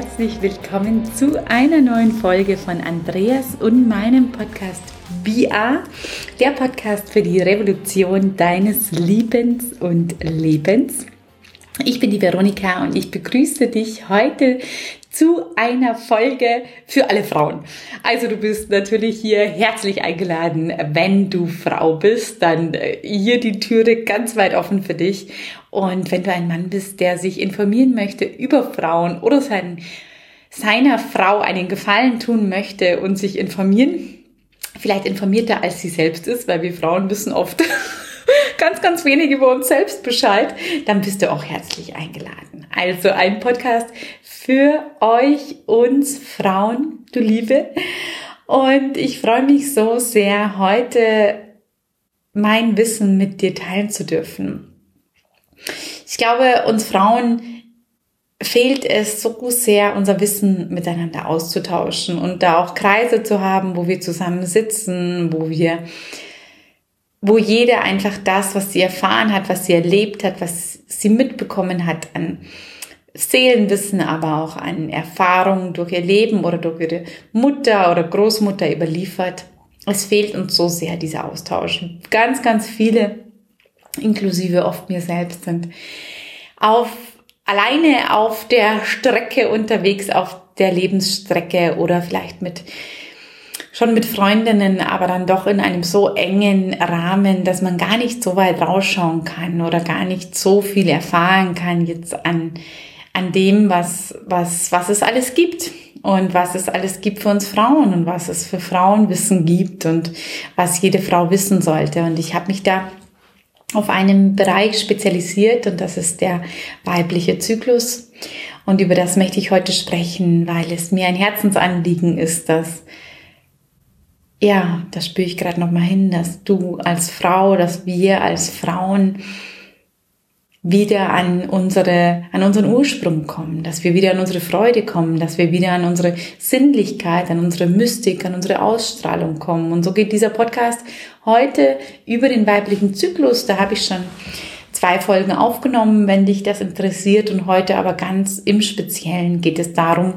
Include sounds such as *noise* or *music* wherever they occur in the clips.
herzlich willkommen zu einer neuen Folge von Andreas und meinem Podcast VR, der Podcast für die Revolution deines Liebens und Lebens. Ich bin die Veronika und ich begrüße dich heute zu einer Folge für alle Frauen. Also du bist natürlich hier herzlich eingeladen. Wenn du Frau bist, dann äh, hier die Türe ganz weit offen für dich. Und wenn du ein Mann bist, der sich informieren möchte über Frauen oder sein, seiner Frau einen Gefallen tun möchte und sich informieren, vielleicht informierter als sie selbst ist, weil wir Frauen wissen oft *laughs* ganz, ganz wenig über uns selbst Bescheid, dann bist du auch herzlich eingeladen. Also ein Podcast für euch, uns Frauen, du Liebe. Und ich freue mich so sehr, heute mein Wissen mit dir teilen zu dürfen. Ich glaube, uns Frauen fehlt es so sehr, unser Wissen miteinander auszutauschen und da auch Kreise zu haben, wo wir zusammen sitzen, wo wir, wo jeder einfach das, was sie erfahren hat, was sie erlebt hat, was sie mitbekommen hat an Seelenwissen, aber auch an Erfahrungen durch ihr Leben oder durch ihre Mutter oder Großmutter überliefert. Es fehlt uns so sehr dieser Austausch. Ganz, ganz viele, inklusive oft mir selbst, sind auf, alleine auf der Strecke unterwegs, auf der Lebensstrecke oder vielleicht mit schon mit Freundinnen, aber dann doch in einem so engen Rahmen, dass man gar nicht so weit rausschauen kann oder gar nicht so viel erfahren kann jetzt an an dem, was, was, was es alles gibt und was es alles gibt für uns Frauen und was es für Frauenwissen gibt und was jede Frau wissen sollte. Und ich habe mich da auf einen Bereich spezialisiert und das ist der weibliche Zyklus. Und über das möchte ich heute sprechen, weil es mir ein Herzensanliegen ist, dass ja, das spüre ich gerade noch mal hin, dass du als Frau, dass wir als Frauen wieder an unsere, an unseren Ursprung kommen, dass wir wieder an unsere Freude kommen, dass wir wieder an unsere Sinnlichkeit, an unsere Mystik, an unsere Ausstrahlung kommen. Und so geht dieser Podcast heute über den weiblichen Zyklus. Da habe ich schon zwei Folgen aufgenommen, wenn dich das interessiert. Und heute aber ganz im Speziellen geht es darum,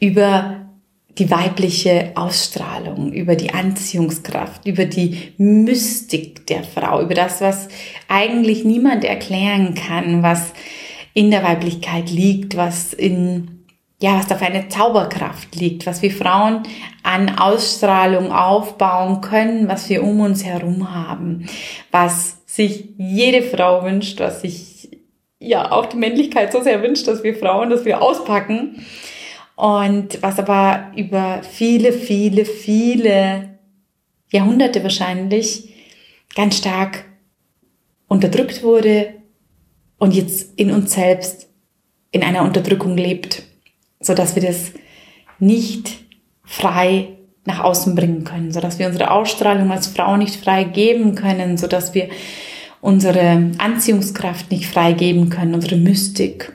über die weibliche Ausstrahlung, über die Anziehungskraft, über die Mystik der Frau, über das, was eigentlich niemand erklären kann, was in der Weiblichkeit liegt, was in ja, was da für eine Zauberkraft liegt, was wir Frauen an Ausstrahlung aufbauen können, was wir um uns herum haben, was sich jede Frau wünscht, was sich ja auch die Männlichkeit so sehr wünscht, dass wir Frauen, dass wir auspacken. Und was aber über viele, viele, viele Jahrhunderte wahrscheinlich ganz stark unterdrückt wurde und jetzt in uns selbst in einer Unterdrückung lebt, so dass wir das nicht frei nach außen bringen können, so dass wir unsere Ausstrahlung als Frau nicht frei geben können, so dass wir unsere Anziehungskraft nicht frei geben können, unsere Mystik,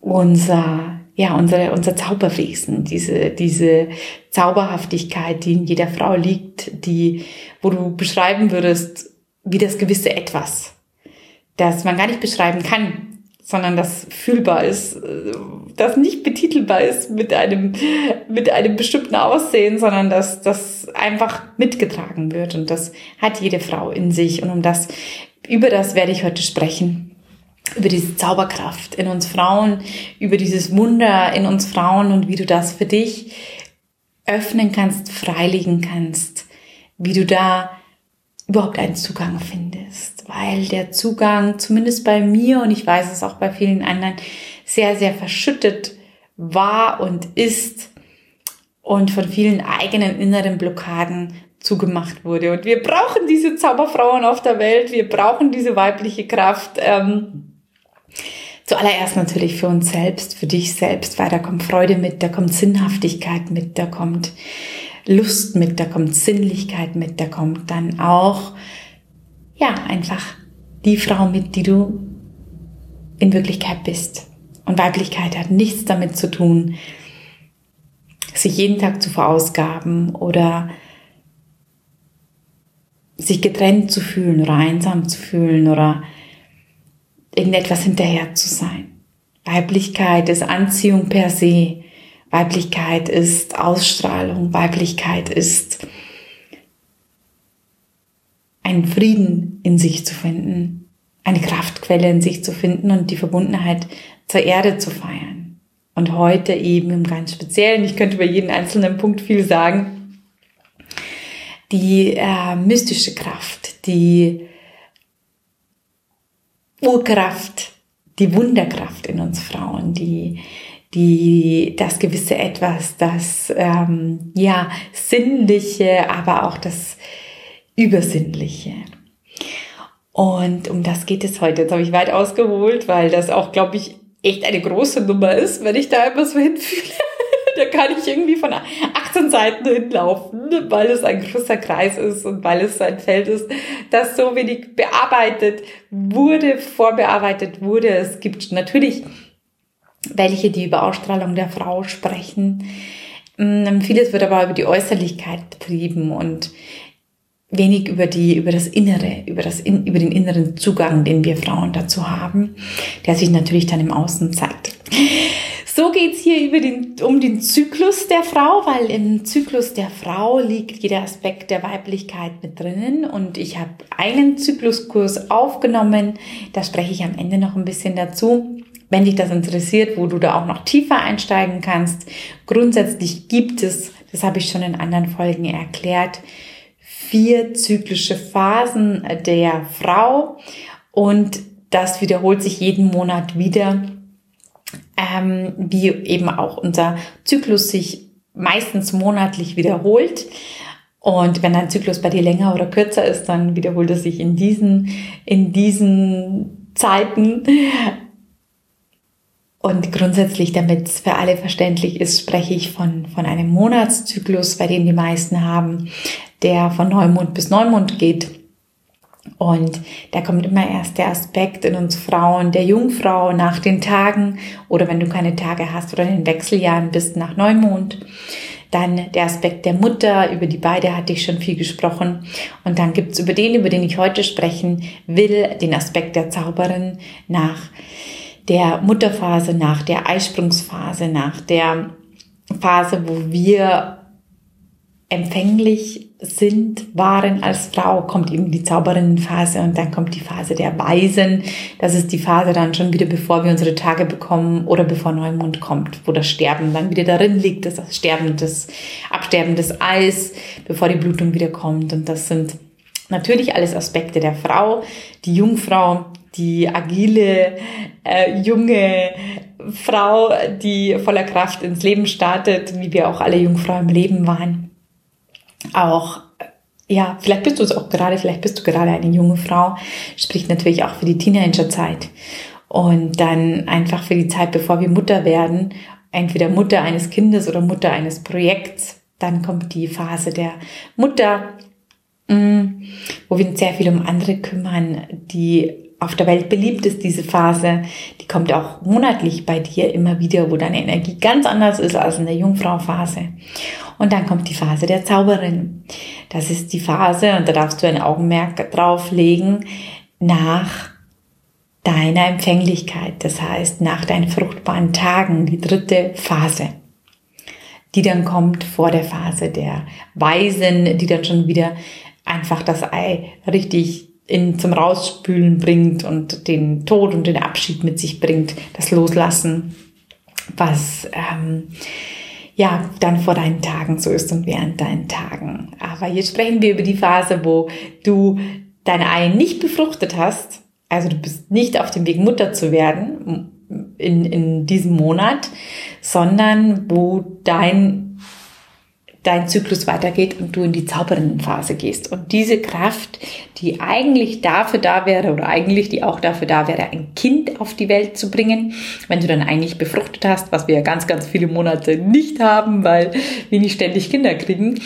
unser ja, unsere, unser Zauberwesen, diese, diese Zauberhaftigkeit, die in jeder Frau liegt, die, wo du beschreiben würdest, wie das gewisse Etwas, das man gar nicht beschreiben kann, sondern das fühlbar ist, das nicht betitelbar ist mit einem, mit einem bestimmten Aussehen, sondern dass das einfach mitgetragen wird. Und das hat jede Frau in sich. Und um das, über das werde ich heute sprechen über diese Zauberkraft in uns Frauen, über dieses Wunder in uns Frauen und wie du das für dich öffnen kannst, freilegen kannst, wie du da überhaupt einen Zugang findest, weil der Zugang zumindest bei mir und ich weiß es auch bei vielen anderen sehr, sehr verschüttet war und ist und von vielen eigenen inneren Blockaden zugemacht wurde. Und wir brauchen diese Zauberfrauen auf der Welt, wir brauchen diese weibliche Kraft. Ähm, Zuallererst natürlich für uns selbst, für dich selbst, weil da kommt Freude mit, da kommt Sinnhaftigkeit mit, da kommt Lust mit, da kommt Sinnlichkeit mit, da kommt dann auch, ja, einfach die Frau mit, die du in Wirklichkeit bist. Und Weiblichkeit hat nichts damit zu tun, sich jeden Tag zu verausgaben oder sich getrennt zu fühlen oder einsam zu fühlen oder irgendetwas hinterher zu sein. Weiblichkeit ist Anziehung per se. Weiblichkeit ist Ausstrahlung. Weiblichkeit ist einen Frieden in sich zu finden, eine Kraftquelle in sich zu finden und die Verbundenheit zur Erde zu feiern. Und heute eben im ganz Speziellen, ich könnte über jeden einzelnen Punkt viel sagen, die äh, mystische Kraft, die Urkraft, die Wunderkraft in uns Frauen, die die das gewisse etwas, das ähm, ja sinnliche, aber auch das übersinnliche. Und um das geht es heute. Jetzt habe ich weit ausgeholt, weil das auch, glaube ich, echt eine große Nummer ist, wenn ich da immer so hinfühle. *laughs* da kann ich irgendwie von 18 Seiten hinlaufen, weil es ein großer Kreis ist und weil es ein Feld ist, das so wenig bearbeitet wurde, vorbearbeitet wurde. Es gibt natürlich welche, die über Ausstrahlung der Frau sprechen. Mm, vieles wird aber über die Äußerlichkeit betrieben und wenig über die, über das Innere, über das, über den inneren Zugang, den wir Frauen dazu haben, der sich natürlich dann im Außen zeigt. So geht's hier über den, um den Zyklus der Frau, weil im Zyklus der Frau liegt jeder Aspekt der Weiblichkeit mit drinnen. Und ich habe einen Zykluskurs aufgenommen. Da spreche ich am Ende noch ein bisschen dazu. Wenn dich das interessiert, wo du da auch noch tiefer einsteigen kannst. Grundsätzlich gibt es, das habe ich schon in anderen Folgen erklärt, vier zyklische Phasen der Frau und das wiederholt sich jeden Monat wieder ähm, wie eben auch unser Zyklus sich meistens monatlich wiederholt. Und wenn ein Zyklus bei dir länger oder kürzer ist, dann wiederholt es sich in diesen, in diesen Zeiten. Und grundsätzlich, damit es für alle verständlich ist, spreche ich von, von einem Monatszyklus, bei dem die meisten haben, der von Neumond bis Neumond geht. Und da kommt immer erst der Aspekt in uns Frauen der Jungfrau nach den Tagen oder wenn du keine Tage hast oder in den Wechseljahren bist nach Neumond. Dann der Aspekt der Mutter, über die beide hatte ich schon viel gesprochen. Und dann gibt's über den, über den ich heute sprechen will, den Aspekt der Zauberin nach der Mutterphase, nach der Eisprungsphase, nach der Phase, wo wir empfänglich sind, waren als Frau, kommt eben die Zauberinnenphase und dann kommt die Phase der Weisen. Das ist die Phase dann schon wieder, bevor wir unsere Tage bekommen oder bevor Neumond kommt, wo das Sterben dann wieder darin liegt, das Sterben des, Absterben des Eis, bevor die Blutung wieder kommt. Und das sind natürlich alles Aspekte der Frau, die Jungfrau, die agile, äh, junge Frau, die voller Kraft ins Leben startet, wie wir auch alle Jungfrauen im Leben waren auch ja, vielleicht bist du es auch gerade, vielleicht bist du gerade eine junge Frau, spricht natürlich auch für die Teenagerzeit. Und dann einfach für die Zeit, bevor wir Mutter werden, entweder Mutter eines Kindes oder Mutter eines Projekts. Dann kommt die Phase der Mutter, mm, wo wir uns sehr viel um andere kümmern, die auf der Welt beliebt ist, diese Phase, die kommt auch monatlich bei dir immer wieder, wo deine Energie ganz anders ist als in der Jungfrau-Phase. Und dann kommt die Phase der Zauberin. Das ist die Phase, und da darfst du ein Augenmerk drauf legen, nach deiner Empfänglichkeit. Das heißt, nach deinen fruchtbaren Tagen, die dritte Phase die dann kommt vor der Phase der Weisen, die dann schon wieder einfach das Ei richtig in, zum Rausspülen bringt und den Tod und den Abschied mit sich bringt, das Loslassen, was ähm, ja dann vor deinen Tagen so ist und während deinen Tagen. Aber hier sprechen wir über die Phase, wo du deine Eier nicht befruchtet hast, also du bist nicht auf dem Weg Mutter zu werden in, in diesem Monat, sondern wo dein dein Zyklus weitergeht und du in die Zauberinnenphase gehst. Und diese Kraft, die eigentlich dafür da wäre oder eigentlich die auch dafür da wäre, ein Kind auf die Welt zu bringen, wenn du dann eigentlich befruchtet hast, was wir ja ganz, ganz viele Monate nicht haben, weil wir nicht ständig Kinder kriegen,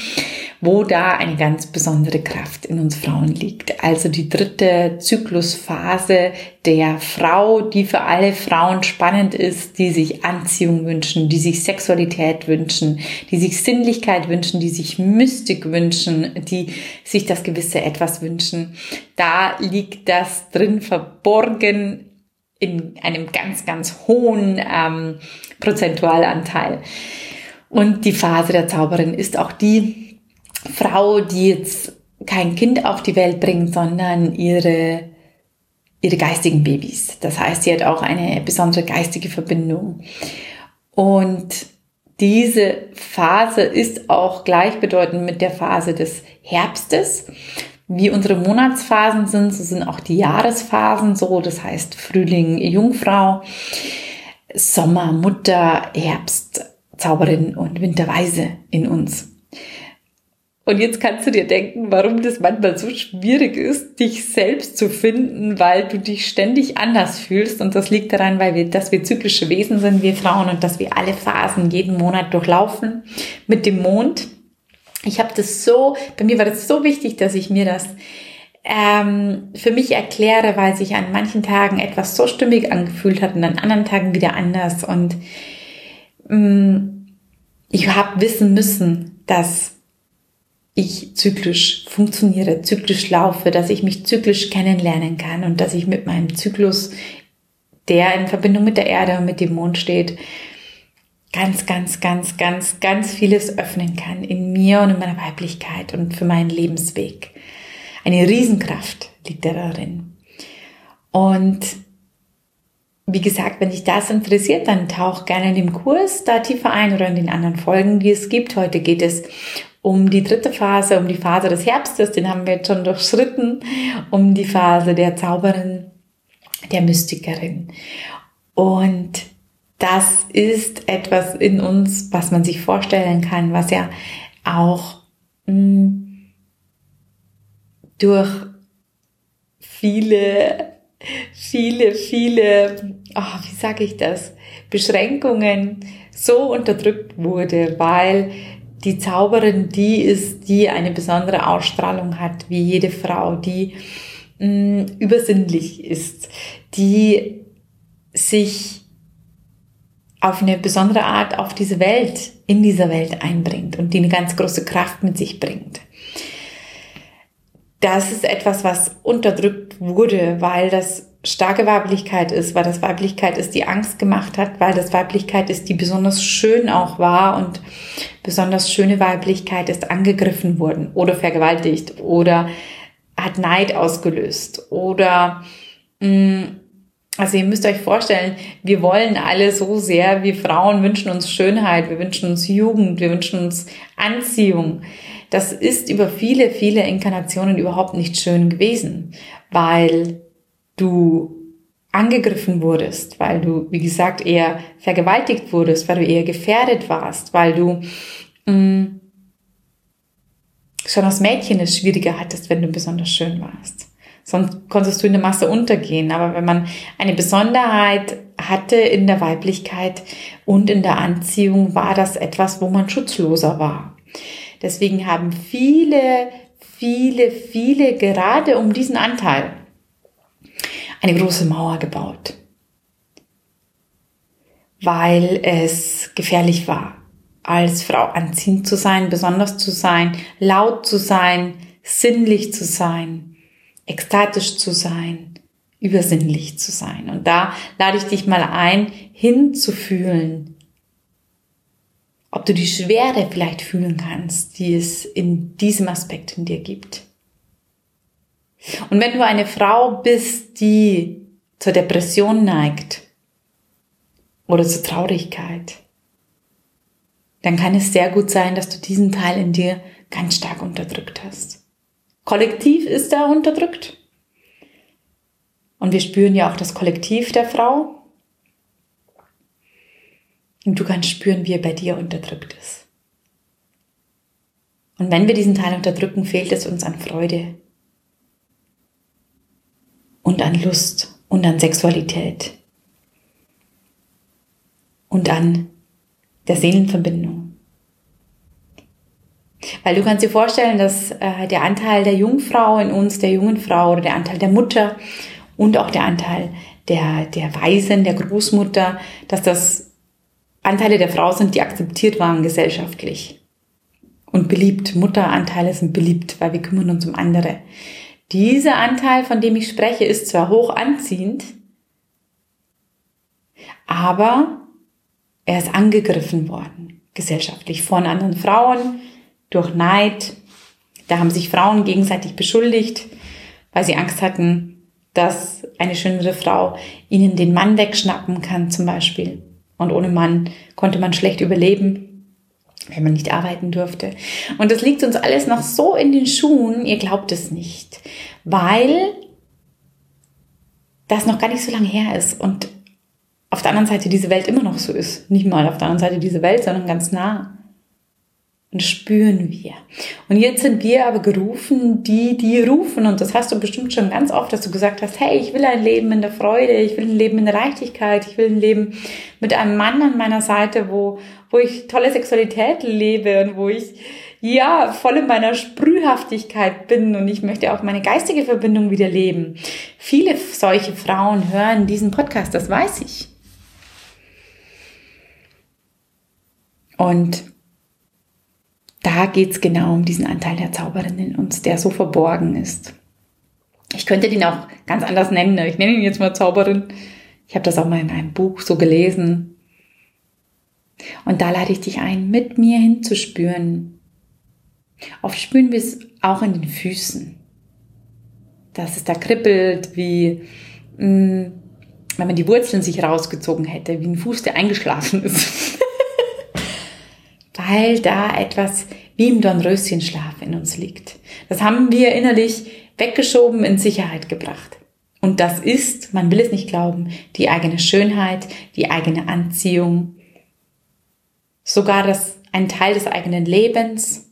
wo da eine ganz besondere Kraft in uns Frauen liegt. Also die dritte Zyklusphase der Frau, die für alle Frauen spannend ist, die sich Anziehung wünschen, die sich Sexualität wünschen, die sich Sinnlichkeit wünschen, die sich Mystik wünschen, die sich das gewisse etwas wünschen. Da liegt das drin verborgen in einem ganz, ganz hohen ähm, Prozentualanteil. Und die Phase der Zauberin ist auch die Frau, die jetzt kein Kind auf die Welt bringt, sondern ihre, ihre geistigen Babys. Das heißt, sie hat auch eine besondere geistige Verbindung. Und diese Phase ist auch gleichbedeutend mit der Phase des Herbstes. Wie unsere Monatsphasen sind, so sind auch die Jahresphasen so. Das heißt Frühling, Jungfrau, Sommer, Mutter, Herbst, Zauberin und Winterweise in uns. Und jetzt kannst du dir denken, warum das manchmal so schwierig ist, dich selbst zu finden, weil du dich ständig anders fühlst. Und das liegt daran, weil wir, dass wir zyklische Wesen sind, wir Frauen, und dass wir alle Phasen jeden Monat durchlaufen mit dem Mond. Ich habe das so, bei mir war das so wichtig, dass ich mir das ähm, für mich erkläre, weil sich an manchen Tagen etwas so stimmig angefühlt hat und an anderen Tagen wieder anders. Und ähm, ich habe wissen müssen, dass ich zyklisch funktioniere, zyklisch laufe, dass ich mich zyklisch kennenlernen kann und dass ich mit meinem Zyklus, der in Verbindung mit der Erde und mit dem Mond steht, ganz, ganz, ganz, ganz, ganz vieles öffnen kann in mir und in meiner Weiblichkeit und für meinen Lebensweg. Eine Riesenkraft liegt da darin. Und wie gesagt, wenn dich das interessiert, dann tauch gerne in dem Kurs da tiefer ein oder in den anderen Folgen, die es gibt. Heute geht es um die dritte Phase, um die Phase des Herbstes, den haben wir jetzt schon durchschritten, um die Phase der Zauberin, der Mystikerin. Und das ist etwas in uns, was man sich vorstellen kann, was ja auch mh, hm, durch viele, viele, viele, oh, wie sage ich das, Beschränkungen so unterdrückt wurde, weil die Zauberin die ist, die eine besondere Ausstrahlung hat, wie jede Frau, die mh, mm, übersinnlich ist, die sich auf eine besondere Art auf diese Welt, in dieser Welt einbringt und die eine ganz große Kraft mit sich bringt. Das ist etwas, was unterdrückt wurde, weil das starke Weiblichkeit ist, weil das Weiblichkeit ist, die Angst gemacht hat, weil das Weiblichkeit ist, die besonders schön auch war und besonders schöne Weiblichkeit ist angegriffen worden oder vergewaltigt oder hat Neid ausgelöst oder mh, mm, also ihr müsst euch vorstellen, wir wollen alle so sehr, wir Frauen wünschen uns Schönheit, wir wünschen uns Jugend, wir wünschen uns Anziehung. Das ist über viele, viele Inkarnationen überhaupt nicht schön gewesen, weil du angegriffen wurdest, weil du, wie gesagt, eher vergewaltigt wurdest, weil du eher gefährdet warst, weil du mh, mm, schon als Mädchen es schwieriger hattest, wenn du besonders schön warst. Sonst konntest du in der Masse untergehen. Aber wenn man eine Besonderheit hatte in der Weiblichkeit und in der Anziehung, war das etwas, wo man schutzloser war. Deswegen haben viele, viele, viele gerade um diesen Anteil eine große Mauer gebaut, weil es gefährlich war, als Frau anziehend zu sein, besonders zu sein, laut zu sein, sinnlich zu sein, ekstatisch zu sein, übersinnlich zu sein. Und da lade ich dich mal ein, hinzufühlen, ob du die Schwere vielleicht fühlen kannst, die es in diesem Aspekt in dir gibt. Und wenn du eine Frau bist, die zur Depression neigt oder zur Traurigkeit, dann kann es sehr gut sein, dass du diesen Teil in dir ganz stark unterdrückt hast. Kollektiv ist er unterdrückt. Und wir spüren ja auch das Kollektiv der Frau. Und du kannst spüren, wie er bei dir unterdrückt ist. Und wenn wir diesen Teil unterdrücken, fehlt es uns an Freude, und an Lust und an Sexualität und an der Seelenverbindung. Weil du kannst dir vorstellen, dass äh, der Anteil der Jungfrau in uns, der jungen Frau oder der Anteil der Mutter und auch der Anteil der, der Weisen, der Großmutter, dass das Anteile der Frau sind, die akzeptiert waren gesellschaftlich und beliebt. Mutteranteile sind beliebt, weil wir kümmern uns um andere. Dieser Anteil, von dem ich spreche, ist zwar hoch anziehend, Aber er ist angegriffen worden, gesellschaftlich, von anderen Frauen, durch Neid. Da haben sich Frauen gegenseitig beschuldigt, weil sie Angst hatten, dass eine schönere Frau ihnen den Mann wegschnappen kann zum Beispiel. Und ohne Mann konnte man schlecht überleben, wenn man nicht arbeiten durfte. Und das liegt uns alles noch so in den Schuhen, ihr glaubt es nicht, weil das noch gar nicht so lange her ist und auf der anderen Seite diese Welt immer noch so ist. Nicht mal auf der anderen Seite diese Welt, sondern ganz nah. Und spüren wir. Und jetzt sind wir aber gerufen, die, die rufen. Und das hast du bestimmt schon ganz oft, dass du gesagt hast, hey, ich will ein Leben in der Freude, ich will ein Leben in der Leichtigkeit, ich will ein Leben mit einem Mann an meiner Seite, wo, wo ich tolle Sexualität lebe und wo ich, ja, voll in meiner Sprühhaftigkeit bin und ich möchte auch meine geistige Verbindung wieder leben. Viele solche Frauen hören diesen Podcast, das weiß ich. Und da geht's genau um diesen Anteil der Zauberin in uns, der so verborgen ist. Ich könnte den auch ganz anders nennen. Ich nenne ihn jetzt mal Zauberin. Ich habe das auch mal in einem Buch so gelesen. Und da lade ich dich ein, mit mir hinzuspüren. Oft spüren wir es auch in den Füßen. Dass es da kribbelt, wie mh, mm, wenn man die Wurzeln sich rausgezogen hätte, wie ein Fuß, der eingeschlafen ist. Weil da etwas wie im Dornröschenschlaf in uns liegt. Das haben wir innerlich weggeschoben, in Sicherheit gebracht. Und das ist, man will es nicht glauben, die eigene Schönheit, die eigene Anziehung, sogar das, ein Teil des eigenen Lebens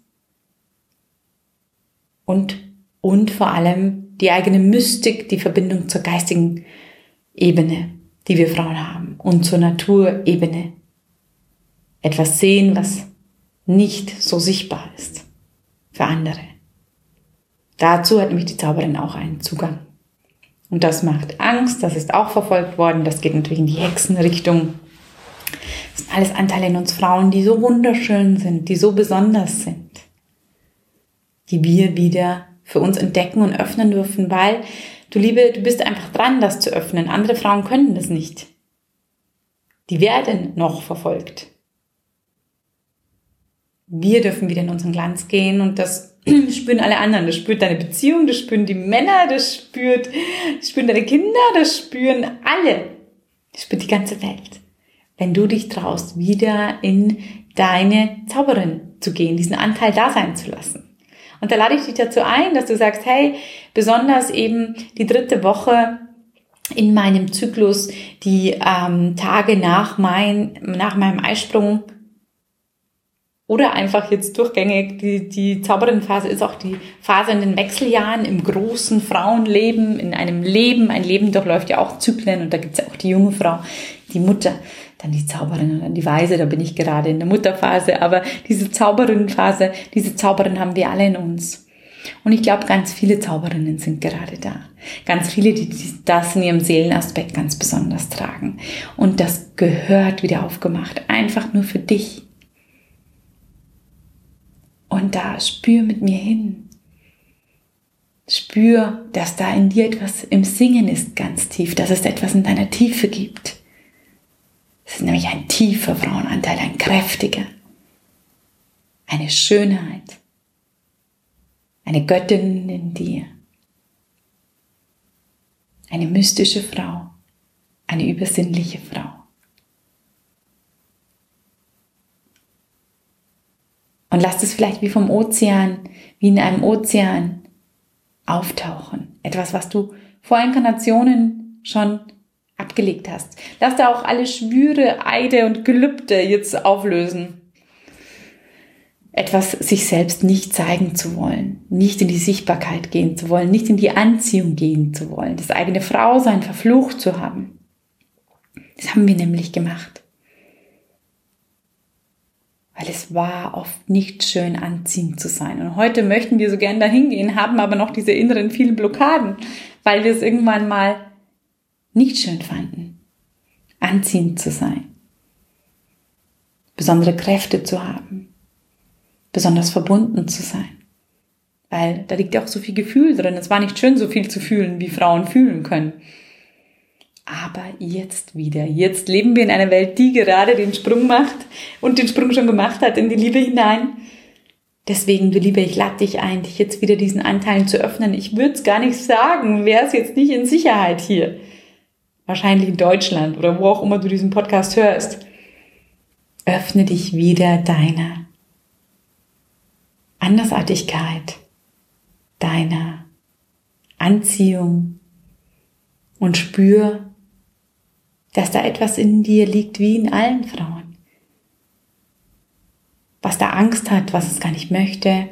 und, und vor allem die eigene Mystik, die Verbindung zur geistigen Ebene, die wir Frauen haben und zur Naturebene. Etwas sehen, was nicht so sichtbar ist für andere. Dazu hat nämlich die Zauberin auch einen Zugang. Und das macht Angst, das ist auch verfolgt worden, das geht natürlich in die Hexenrichtung. Das sind alles Anteile in uns Frauen, die so wunderschön sind, die so besonders sind, die wir wieder für uns entdecken und öffnen dürfen, weil du Liebe, du bist einfach dran, das zu öffnen. Andere Frauen können das nicht. Die werden noch verfolgt wir dürfen wieder in unseren Glanz gehen und das *clears throat* spüren alle anderen. Das spürt deine Beziehung, das spüren die Männer, das spürt, das spüren deine Kinder, das spüren alle. Das spürt die ganze Welt. Wenn du dich traust, wieder in deine Zauberin zu gehen, diesen Anteil da sein zu lassen. Und da lade ich dich dazu ein, dass du sagst, hey, besonders eben die dritte Woche in meinem Zyklus, die ähm, Tage nach, mein, nach meinem Eisprung oder einfach jetzt durchgängig, die, die Zauberin-Phase ist auch die Phase in den Wechseljahren im großen Frauenleben, in einem Leben. Ein Leben durchläuft ja auch Zyklen und da gibt's ja auch die junge Frau, die Mutter, dann die Zauberin und dann die Weise, da bin ich gerade in der Mutterphase. Aber diese Zauberin-Phase, diese Zauberin haben wir alle in uns. Und ich glaube, ganz viele Zauberinnen sind gerade da. Ganz viele, die das in ihrem Seelenaspekt ganz besonders tragen. Und das gehört wieder aufgemacht. Einfach nur für dich. Und da spür mit mir hin. Spür, dass da in dir etwas im Singen ist, ganz tief, dass es etwas in deiner Tiefe gibt. Es ist nämlich ein tiefer Frauenanteil, ein kräftiger, eine Schönheit, eine Göttin in dir, eine mystische Frau, eine übersinnliche Frau. Und lasst es vielleicht wie vom Ozean, wie in einem Ozean auftauchen. Etwas, was du vor Inkarnationen schon abgelegt hast. Lass da auch alle Schwüre, Eide und Gelübde jetzt auflösen. Etwas sich selbst nicht zeigen zu wollen, nicht in die Sichtbarkeit gehen zu wollen, nicht in die Anziehung gehen zu wollen, das eigene Frausein verflucht zu haben. Das haben wir nämlich gemacht weil es war oft nicht schön anziehend zu sein. Und heute möchten wir so gern dahin gehen, haben aber noch diese inneren vielen Blockaden, weil wir es irgendwann mal nicht schön fanden, anziehend zu sein, besondere Kräfte zu haben, besonders verbunden zu sein. Weil da liegt ja auch so viel Gefühl drin. Es war nicht schön, so viel zu fühlen, wie Frauen fühlen können. Aber jetzt wieder. Jetzt leben wir in einer Welt, die gerade den Sprung macht und den Sprung schon gemacht hat in die Liebe hinein. Deswegen, du Liebe, ich lade dich ein, dich jetzt wieder diesen Anteilen zu öffnen. Ich würde es gar nicht sagen, wäre es jetzt nicht in Sicherheit hier. Wahrscheinlich in Deutschland oder wo auch immer du diesen Podcast hörst. Öffne dich wieder deiner Andersartigkeit, deiner Anziehung und spür, dass da etwas in dir liegt wie in allen Frauen. Was da Angst hat, was es gar nicht möchte,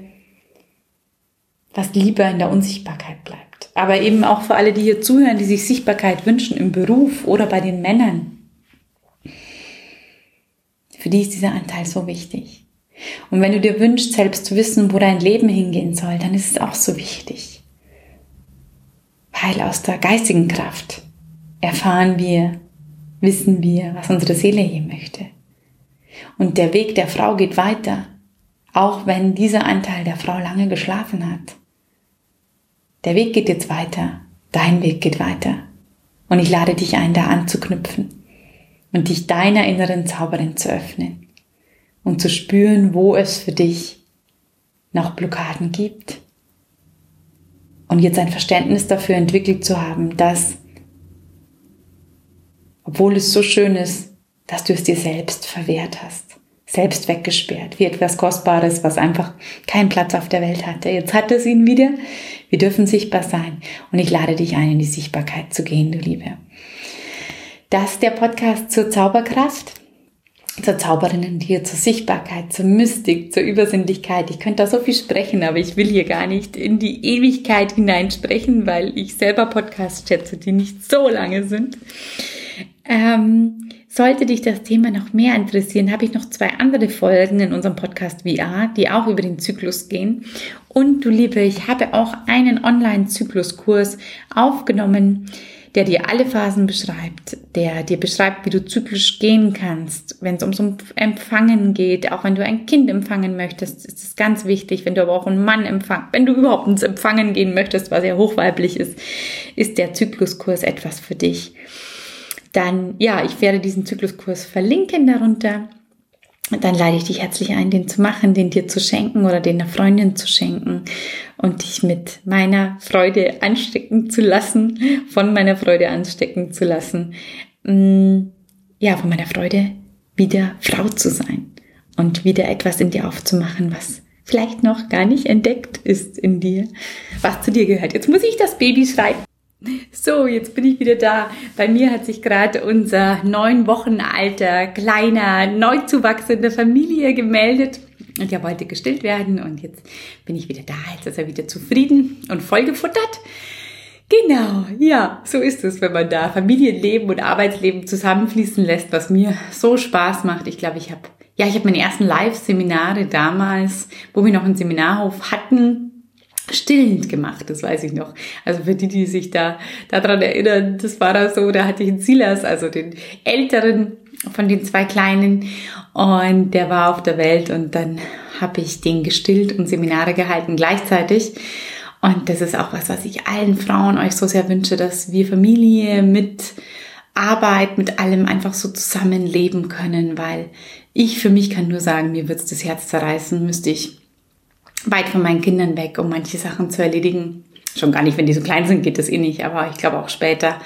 was lieber in der Unsichtbarkeit bleibt. Aber eben auch für alle, die hier zuhören, die sich Sichtbarkeit wünschen im Beruf oder bei den Männern. Für die ist dieser Anteil so wichtig. Und wenn du dir wünschst, selbst zu wissen, wo dein Leben hingehen soll, dann ist es auch so wichtig. Weil aus der geistigen Kraft erfahren wir, wissen wir, was unsere Seele hier möchte. Und der Weg der Frau geht weiter, auch wenn dieser Anteil der Frau lange geschlafen hat. Der Weg geht jetzt weiter, dein Weg geht weiter. Und ich lade dich ein, da anzuknüpfen und dich deiner inneren Zauberin zu öffnen und zu spüren, wo es für dich noch Blockaden gibt. Und jetzt ein Verständnis dafür entwickelt zu haben, dass obwohl es so schön ist, dass du es dir selbst verwehrt hast, selbst weggesperrt, wie etwas Kostbares, was einfach keinen Platz auf der Welt hatte. Jetzt hat es ihn wieder. Wir dürfen sichtbar sein. Und ich lade dich ein, in die Sichtbarkeit zu gehen, du Liebe. Das ist der Podcast zur Zauberkraft zur Zauberinnen hier, zur Sichtbarkeit, zur Mystik, zur Übersinnlichkeit. Ich könnte da so viel sprechen, aber ich will hier gar nicht in die Ewigkeit hineinsprechen, weil ich selber Podcasts schätze, die nicht so lange sind. Ähm, sollte dich das Thema noch mehr interessieren, habe ich noch zwei andere Folgen in unserem Podcast VR, die auch über den Zyklus gehen. Und du Liebe, ich habe auch einen Online-Zykluskurs aufgenommen, der dir alle Phasen beschreibt, der dir beschreibt, wie du zyklisch gehen kannst, wenn es ums Empfangen geht, auch wenn du ein Kind empfangen möchtest, ist es ganz wichtig, wenn du aber auch einen Mann empfangen, wenn du überhaupt ins Empfangen gehen möchtest, was ja hochweiblich ist, ist der Zykluskurs etwas für dich dann ja, ich werde diesen Zykluskurs verlinken darunter. Dann lade ich dich herzlich ein, den zu machen, den dir zu schenken oder den einer Freundin zu schenken und dich mit meiner Freude anstecken zu lassen, von meiner Freude anstecken zu lassen. Mm, ja, von meiner Freude wieder Frau zu sein und wieder etwas in dir aufzumachen, was vielleicht noch gar nicht entdeckt ist in dir, was zu dir gehört. Jetzt muss ich das Baby schreiben. So, jetzt bin ich wieder da. Bei mir hat sich gerade unser neun Wochen alter, kleiner, neu zuwachsender Familie gemeldet. Und er wollte gestillt werden und jetzt bin ich wieder da. Jetzt ist er wieder zufrieden und vollgefuttert. Genau, ja, so ist es, wenn man da Familienleben und Arbeitsleben zusammenfließen lässt, was mir so Spaß macht. Ich glaube, ich habe ja, ich habe meine ersten Live-Seminare damals, wo wir noch einen Seminarhof hatten, stillend gemacht, das weiß ich noch. Also für die, die sich da daran erinnern, das war da so, da hatte ich einen Silas, also den älteren von den zwei Kleinen und der war auf der Welt und dann habe ich den gestillt und Seminare gehalten gleichzeitig. Und das ist auch was, was ich allen Frauen euch so sehr wünsche, dass wir Familie mit Arbeit, mit allem einfach so zusammenleben können, weil ich für mich kann nur sagen, mir wird es das Herz zerreißen, müsste ich weit von meinen Kindern weg, um manche Sachen zu erledigen. Schon gar nicht, wenn die so klein sind, geht das eh nicht, aber ich glaube auch später.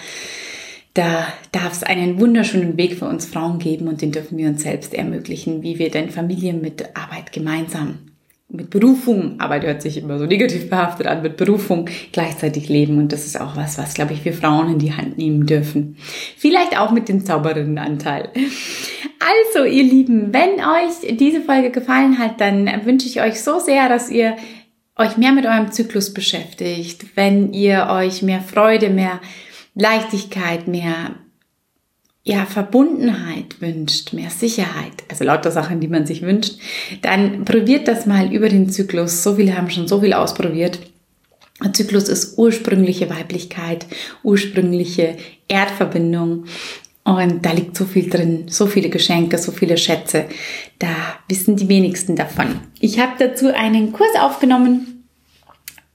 Da darf es einen wunderschönen Weg für uns Frauen geben und den dürfen wir uns selbst ermöglichen, wie wir denn Familie mit Arbeit gemeinsam mit Berufung, Arbeit hört sich immer so negativ behaftet an, mit Berufung gleichzeitig leben. Und das ist auch was, was, glaube ich, wir Frauen in die Hand nehmen dürfen. Vielleicht auch mit dem Zauberinnenanteil. Also, ihr Lieben, wenn euch diese Folge gefallen hat, dann wünsche ich euch so sehr, dass ihr euch mehr mit eurem Zyklus beschäftigt, wenn ihr euch mehr Freude, mehr Leichtigkeit, mehr ja, Verbundenheit wünscht, mehr Sicherheit, also lauter Sachen, die man sich wünscht, dann probiert das mal über den Zyklus. So viele haben schon so viel ausprobiert. Der Zyklus ist ursprüngliche Weiblichkeit, ursprüngliche Erdverbindung. Und da liegt so viel drin, so viele Geschenke, so viele Schätze. Da wissen die wenigsten davon. Ich habe dazu einen Kurs aufgenommen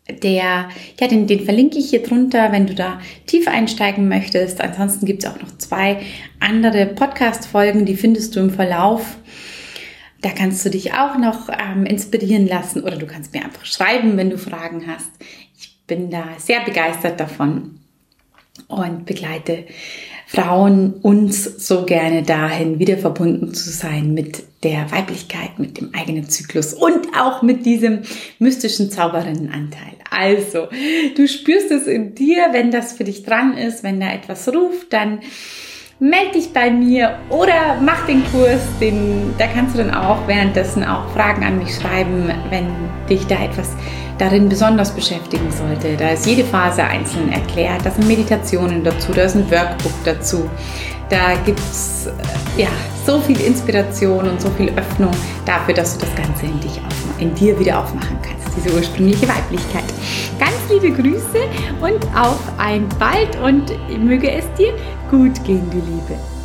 Der, ja, den, den verlinke ich hier drunter, wenn du da tief einsteigen möchtest. Ansonsten gibt es auch noch zwei andere Podcast-Folgen, die findest du im Verlauf. Da kannst du dich auch noch ähm, inspirieren lassen oder du kannst mir einfach schreiben, wenn du Fragen hast. Ich bin da sehr begeistert davon und begleite Frauen uns so gerne dahin, wieder verbunden zu sein mit der Weiblichkeit, mit dem eigenen Zyklus und auch mit diesem mystischen Zauberinnenanteil. Also, du spürst es in dir, wenn das für dich dran ist, wenn da etwas ruft, dann melde dich bei mir oder mach den Kurs, den, da kannst du dann auch währenddessen auch Fragen an mich schreiben, wenn dich da etwas darin besonders beschäftigen sollte. Da ist jede Phase einzeln erklärt, da sind Meditationen dazu, da ist ein Workbook dazu. Da gibt es äh, ja, so viel Inspiration und so viel Öffnung dafür, dass du das Ganze in, dich in dir wieder aufmachen kannst, diese ursprüngliche Weiblichkeit. Ganz liebe Grüße und auf ein bald und möge es dir gut gehen, du Liebe.